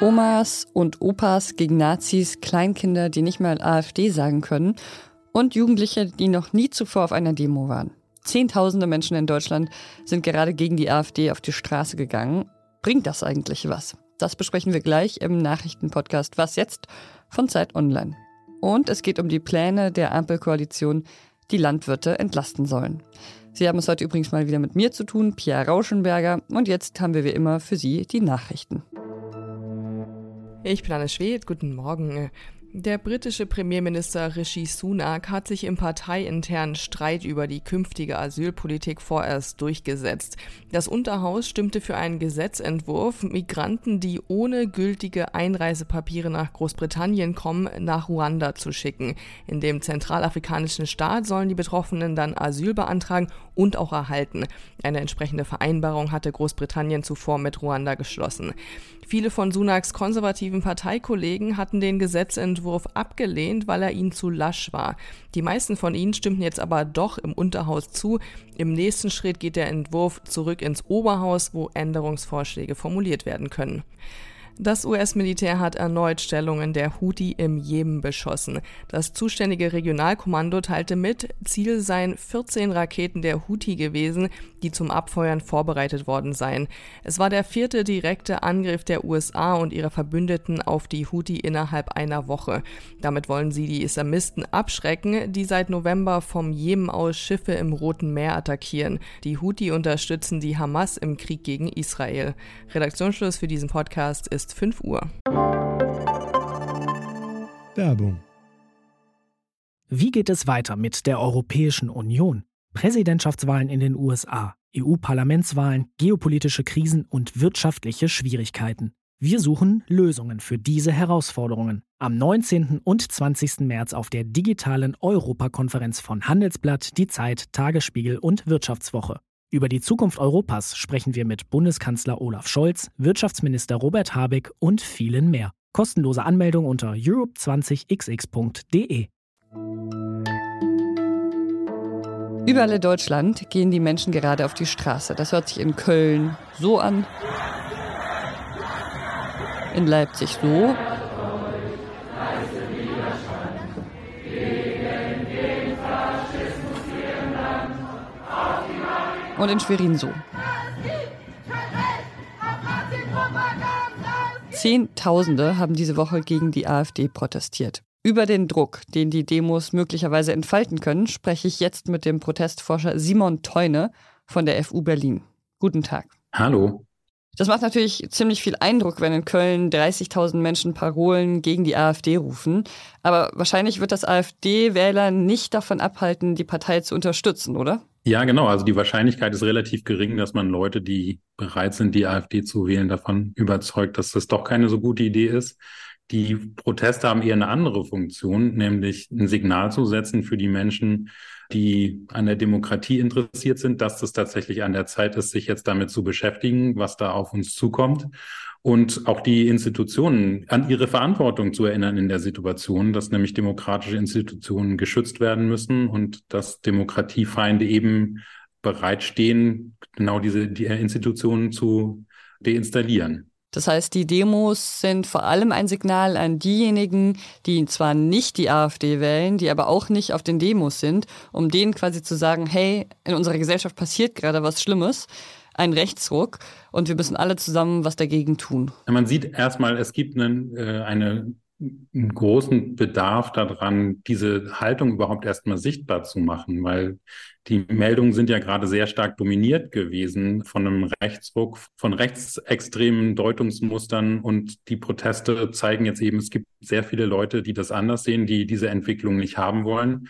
Omas und Opas gegen Nazis, Kleinkinder, die nicht mal AfD sagen können und Jugendliche, die noch nie zuvor auf einer Demo waren. Zehntausende Menschen in Deutschland sind gerade gegen die AfD auf die Straße gegangen. Bringt das eigentlich was? Das besprechen wir gleich im Nachrichtenpodcast Was jetzt von Zeit Online. Und es geht um die Pläne der Ampelkoalition, die Landwirte entlasten sollen. Sie haben es heute übrigens mal wieder mit mir zu tun, Pierre Rauschenberger. Und jetzt haben wir wie immer für Sie die Nachrichten. Ich bin Anne Schwed, guten Morgen. Der britische Premierminister Rishi Sunak hat sich im parteiinternen Streit über die künftige Asylpolitik vorerst durchgesetzt. Das Unterhaus stimmte für einen Gesetzentwurf, Migranten, die ohne gültige Einreisepapiere nach Großbritannien kommen, nach Ruanda zu schicken. In dem zentralafrikanischen Staat sollen die Betroffenen dann Asyl beantragen und auch erhalten. Eine entsprechende Vereinbarung hatte Großbritannien zuvor mit Ruanda geschlossen. Viele von Sunaks konservativen Parteikollegen hatten den Gesetzentwurf abgelehnt, weil er ihnen zu lasch war. Die meisten von ihnen stimmten jetzt aber doch im Unterhaus zu. Im nächsten Schritt geht der Entwurf zurück ins Oberhaus, wo Änderungsvorschläge formuliert werden können. Das US-Militär hat erneut Stellungen der Houthi im Jemen beschossen. Das zuständige Regionalkommando teilte mit, Ziel seien 14 Raketen der Houthi gewesen, die zum Abfeuern vorbereitet worden seien. Es war der vierte direkte Angriff der USA und ihrer Verbündeten auf die Houthi innerhalb einer Woche. Damit wollen sie die Islamisten abschrecken, die seit November vom Jemen aus Schiffe im Roten Meer attackieren. Die Houthi unterstützen die Hamas im Krieg gegen Israel. Redaktionsschluss für diesen Podcast ist ist 5 Uhr. Werbung. Wie geht es weiter mit der Europäischen Union? Präsidentschaftswahlen in den USA, EU-Parlamentswahlen, geopolitische Krisen und wirtschaftliche Schwierigkeiten. Wir suchen Lösungen für diese Herausforderungen. Am 19. und 20. März auf der digitalen Europakonferenz von Handelsblatt, Die Zeit, Tagesspiegel und Wirtschaftswoche. Über die Zukunft Europas sprechen wir mit Bundeskanzler Olaf Scholz, Wirtschaftsminister Robert Habeck und vielen mehr. Kostenlose Anmeldung unter europe20xx.de. Überall in Deutschland gehen die Menschen gerade auf die Straße. Das hört sich in Köln so an, in Leipzig so und in Schwerin so. Zehntausende haben diese Woche gegen die AfD protestiert. Über den Druck, den die Demos möglicherweise entfalten können, spreche ich jetzt mit dem Protestforscher Simon Teune von der FU Berlin. Guten Tag. Hallo. Das macht natürlich ziemlich viel Eindruck, wenn in Köln 30.000 Menschen Parolen gegen die AfD rufen. Aber wahrscheinlich wird das AfD-Wähler nicht davon abhalten, die Partei zu unterstützen, oder? Ja, genau. Also die Wahrscheinlichkeit ist relativ gering, dass man Leute, die bereit sind, die AfD zu wählen, davon überzeugt, dass das doch keine so gute Idee ist. Die Proteste haben eher eine andere Funktion, nämlich ein Signal zu setzen für die Menschen, die an der Demokratie interessiert sind, dass es tatsächlich an der Zeit ist, sich jetzt damit zu beschäftigen, was da auf uns zukommt und auch die Institutionen an ihre Verantwortung zu erinnern in der Situation, dass nämlich demokratische Institutionen geschützt werden müssen und dass Demokratiefeinde eben bereitstehen, genau diese die Institutionen zu deinstallieren. Das heißt, die Demos sind vor allem ein Signal an diejenigen, die zwar nicht die AfD wählen, die aber auch nicht auf den Demos sind, um denen quasi zu sagen, hey, in unserer Gesellschaft passiert gerade was Schlimmes ein Rechtsruck und wir müssen alle zusammen was dagegen tun. Man sieht erstmal, es gibt einen, äh, eine, einen großen Bedarf daran, diese Haltung überhaupt erstmal sichtbar zu machen, weil die Meldungen sind ja gerade sehr stark dominiert gewesen von einem Rechtsruck, von rechtsextremen Deutungsmustern und die Proteste zeigen jetzt eben, es gibt sehr viele Leute, die das anders sehen, die diese Entwicklung nicht haben wollen,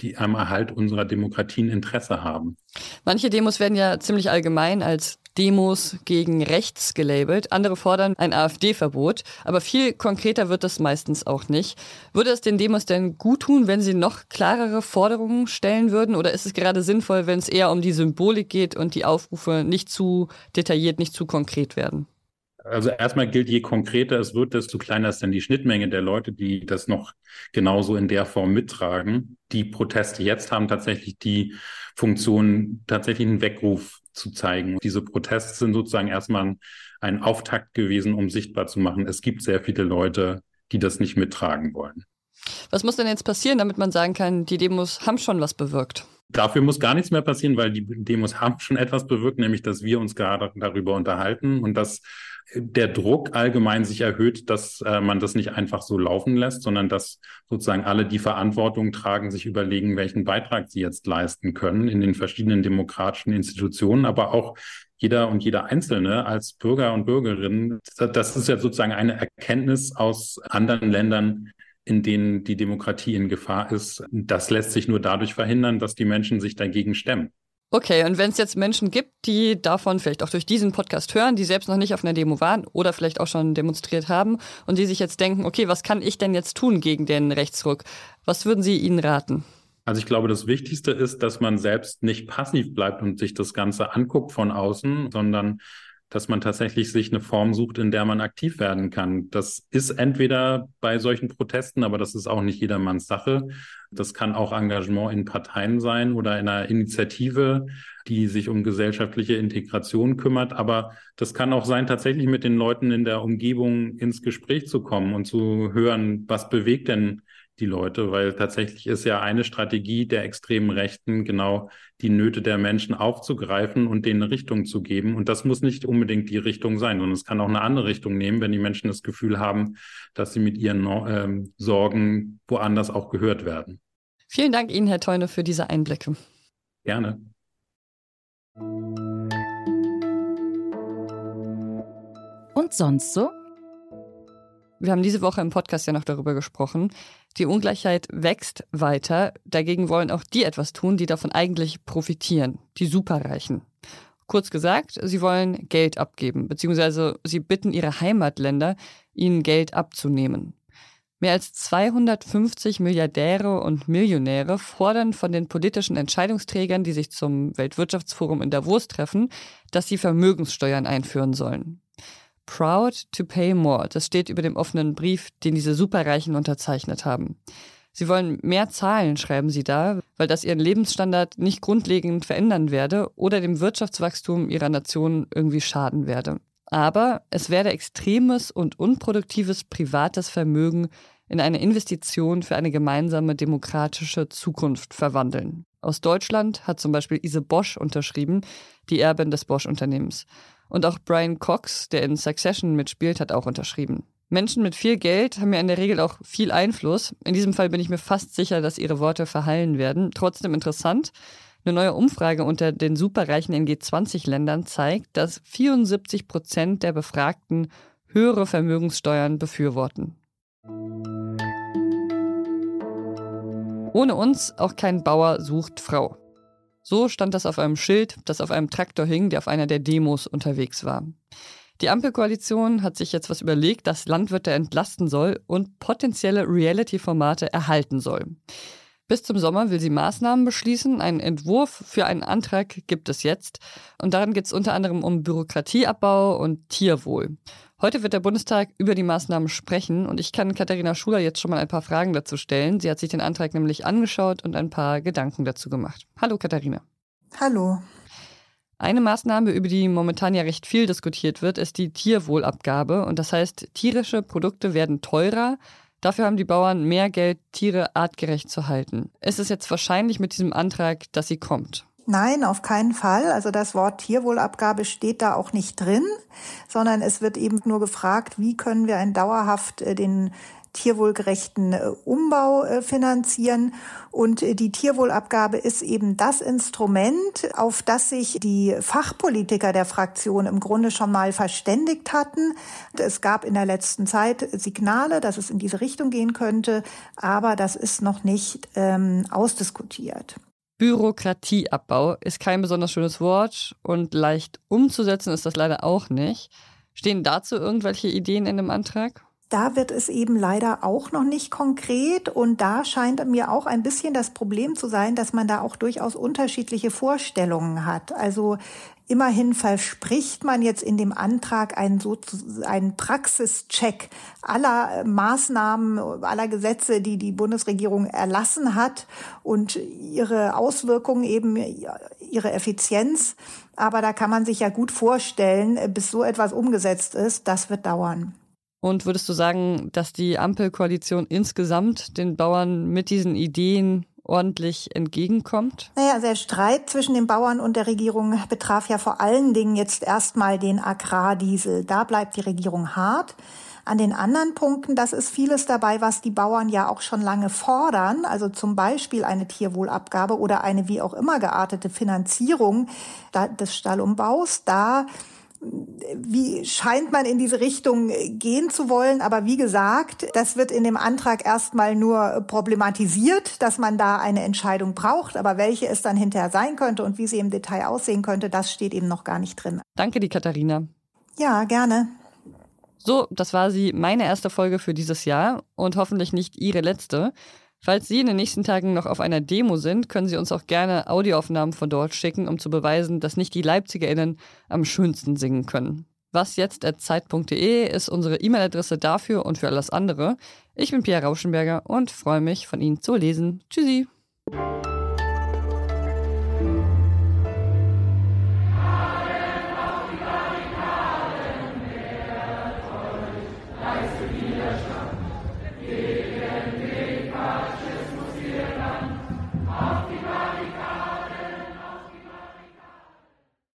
die am Erhalt unserer Demokratien Interesse haben. Manche Demos werden ja ziemlich allgemein als Demos gegen rechts gelabelt. Andere fordern ein AfD-Verbot. Aber viel konkreter wird das meistens auch nicht. Würde es den Demos denn gut tun, wenn sie noch klarere Forderungen stellen würden? Oder ist es gerade sinnvoll, wenn es eher um die Symbolik geht und die Aufrufe nicht zu detailliert, nicht zu konkret werden? Also erstmal gilt, je konkreter es wird, desto kleiner ist dann die Schnittmenge der Leute, die das noch genauso in der Form mittragen. Die Proteste jetzt haben tatsächlich die Funktion, tatsächlich einen Weckruf zu zeigen. Diese Proteste sind sozusagen erstmal ein Auftakt gewesen, um sichtbar zu machen, es gibt sehr viele Leute, die das nicht mittragen wollen. Was muss denn jetzt passieren, damit man sagen kann, die Demos haben schon was bewirkt? Dafür muss gar nichts mehr passieren, weil die Demos haben schon etwas bewirkt, nämlich dass wir uns gerade darüber unterhalten und dass der Druck allgemein sich erhöht, dass äh, man das nicht einfach so laufen lässt, sondern dass sozusagen alle, die Verantwortung tragen, sich überlegen, welchen Beitrag sie jetzt leisten können in den verschiedenen demokratischen Institutionen, aber auch jeder und jeder Einzelne als Bürger und Bürgerin. Das ist ja sozusagen eine Erkenntnis aus anderen Ländern, in denen die Demokratie in Gefahr ist. Das lässt sich nur dadurch verhindern, dass die Menschen sich dagegen stemmen. Okay, und wenn es jetzt Menschen gibt, die davon vielleicht auch durch diesen Podcast hören, die selbst noch nicht auf einer Demo waren oder vielleicht auch schon demonstriert haben und die sich jetzt denken, okay, was kann ich denn jetzt tun gegen den Rechtsruck? Was würden Sie ihnen raten? Also ich glaube, das Wichtigste ist, dass man selbst nicht passiv bleibt und sich das Ganze anguckt von außen, sondern dass man tatsächlich sich eine Form sucht, in der man aktiv werden kann. Das ist entweder bei solchen Protesten, aber das ist auch nicht jedermanns Sache. Das kann auch Engagement in Parteien sein oder in einer Initiative, die sich um gesellschaftliche Integration kümmert. Aber das kann auch sein, tatsächlich mit den Leuten in der Umgebung ins Gespräch zu kommen und zu hören, was bewegt denn die Leute, weil tatsächlich ist ja eine Strategie der extremen Rechten genau die Nöte der Menschen aufzugreifen und denen eine Richtung zu geben. Und das muss nicht unbedingt die Richtung sein, sondern es kann auch eine andere Richtung nehmen, wenn die Menschen das Gefühl haben, dass sie mit ihren ähm, Sorgen woanders auch gehört werden. Vielen Dank Ihnen, Herr Teune, für diese Einblicke. Gerne. Und sonst so? Wir haben diese Woche im Podcast ja noch darüber gesprochen. Die Ungleichheit wächst weiter. Dagegen wollen auch die etwas tun, die davon eigentlich profitieren. Die Superreichen. Kurz gesagt, sie wollen Geld abgeben, beziehungsweise sie bitten ihre Heimatländer, ihnen Geld abzunehmen. Mehr als 250 Milliardäre und Millionäre fordern von den politischen Entscheidungsträgern, die sich zum Weltwirtschaftsforum in Davos treffen, dass sie Vermögenssteuern einführen sollen. Proud to pay more. Das steht über dem offenen Brief, den diese Superreichen unterzeichnet haben. Sie wollen mehr zahlen, schreiben sie da, weil das ihren Lebensstandard nicht grundlegend verändern werde oder dem Wirtschaftswachstum ihrer Nation irgendwie schaden werde. Aber es werde extremes und unproduktives privates Vermögen in eine Investition für eine gemeinsame demokratische Zukunft verwandeln. Aus Deutschland hat zum Beispiel Ise Bosch unterschrieben, die Erbin des Bosch-Unternehmens. Und auch Brian Cox, der in Succession mitspielt, hat auch unterschrieben. Menschen mit viel Geld haben ja in der Regel auch viel Einfluss. In diesem Fall bin ich mir fast sicher, dass ihre Worte verhallen werden. Trotzdem interessant. Eine neue Umfrage unter den superreichen in G20-Ländern zeigt, dass 74 Prozent der Befragten höhere Vermögenssteuern befürworten. Ohne uns auch kein Bauer sucht Frau. So stand das auf einem Schild, das auf einem Traktor hing, der auf einer der Demos unterwegs war. Die Ampelkoalition hat sich jetzt was überlegt, das Landwirte entlasten soll und potenzielle Reality-Formate erhalten soll. Bis zum Sommer will sie Maßnahmen beschließen. Einen Entwurf für einen Antrag gibt es jetzt. Und darin geht es unter anderem um Bürokratieabbau und Tierwohl. Heute wird der Bundestag über die Maßnahmen sprechen und ich kann Katharina Schuler jetzt schon mal ein paar Fragen dazu stellen. Sie hat sich den Antrag nämlich angeschaut und ein paar Gedanken dazu gemacht. Hallo Katharina. Hallo. Eine Maßnahme, über die momentan ja recht viel diskutiert wird, ist die Tierwohlabgabe. Und das heißt, tierische Produkte werden teurer. Dafür haben die Bauern mehr Geld, Tiere artgerecht zu halten. Ist es jetzt wahrscheinlich mit diesem Antrag, dass sie kommt? Nein, auf keinen Fall. Also das Wort Tierwohlabgabe steht da auch nicht drin, sondern es wird eben nur gefragt, wie können wir ein dauerhaft äh, den tierwohlgerechten äh, Umbau äh, finanzieren. Und die Tierwohlabgabe ist eben das Instrument, auf das sich die Fachpolitiker der Fraktion im Grunde schon mal verständigt hatten. Es gab in der letzten Zeit Signale, dass es in diese Richtung gehen könnte, aber das ist noch nicht ähm, ausdiskutiert. Bürokratieabbau ist kein besonders schönes Wort und leicht umzusetzen ist das leider auch nicht. Stehen dazu irgendwelche Ideen in dem Antrag? Da wird es eben leider auch noch nicht konkret und da scheint mir auch ein bisschen das Problem zu sein, dass man da auch durchaus unterschiedliche Vorstellungen hat. Also Immerhin verspricht man jetzt in dem Antrag einen, so, einen Praxischeck aller Maßnahmen, aller Gesetze, die die Bundesregierung erlassen hat und ihre Auswirkungen eben ihre Effizienz. Aber da kann man sich ja gut vorstellen, bis so etwas umgesetzt ist, das wird dauern. Und würdest du sagen, dass die Ampelkoalition insgesamt den Bauern mit diesen Ideen ordentlich entgegenkommt? Naja, der Streit zwischen den Bauern und der Regierung betraf ja vor allen Dingen jetzt erstmal den Agrardiesel. Da bleibt die Regierung hart. An den anderen Punkten, das ist vieles dabei, was die Bauern ja auch schon lange fordern, also zum Beispiel eine Tierwohlabgabe oder eine wie auch immer geartete Finanzierung des Stallumbaus. Da wie scheint man in diese Richtung gehen zu wollen. Aber wie gesagt, das wird in dem Antrag erstmal nur problematisiert, dass man da eine Entscheidung braucht. Aber welche es dann hinterher sein könnte und wie sie im Detail aussehen könnte, das steht eben noch gar nicht drin. Danke, die Katharina. Ja, gerne. So, das war sie, meine erste Folge für dieses Jahr und hoffentlich nicht Ihre letzte. Falls Sie in den nächsten Tagen noch auf einer Demo sind, können Sie uns auch gerne Audioaufnahmen von dort schicken, um zu beweisen, dass nicht die LeipzigerInnen am schönsten singen können. Was jetzt at zeit.de ist unsere E-Mail-Adresse dafür und für alles andere. Ich bin Pia Rauschenberger und freue mich, von Ihnen zu lesen. Tschüssi!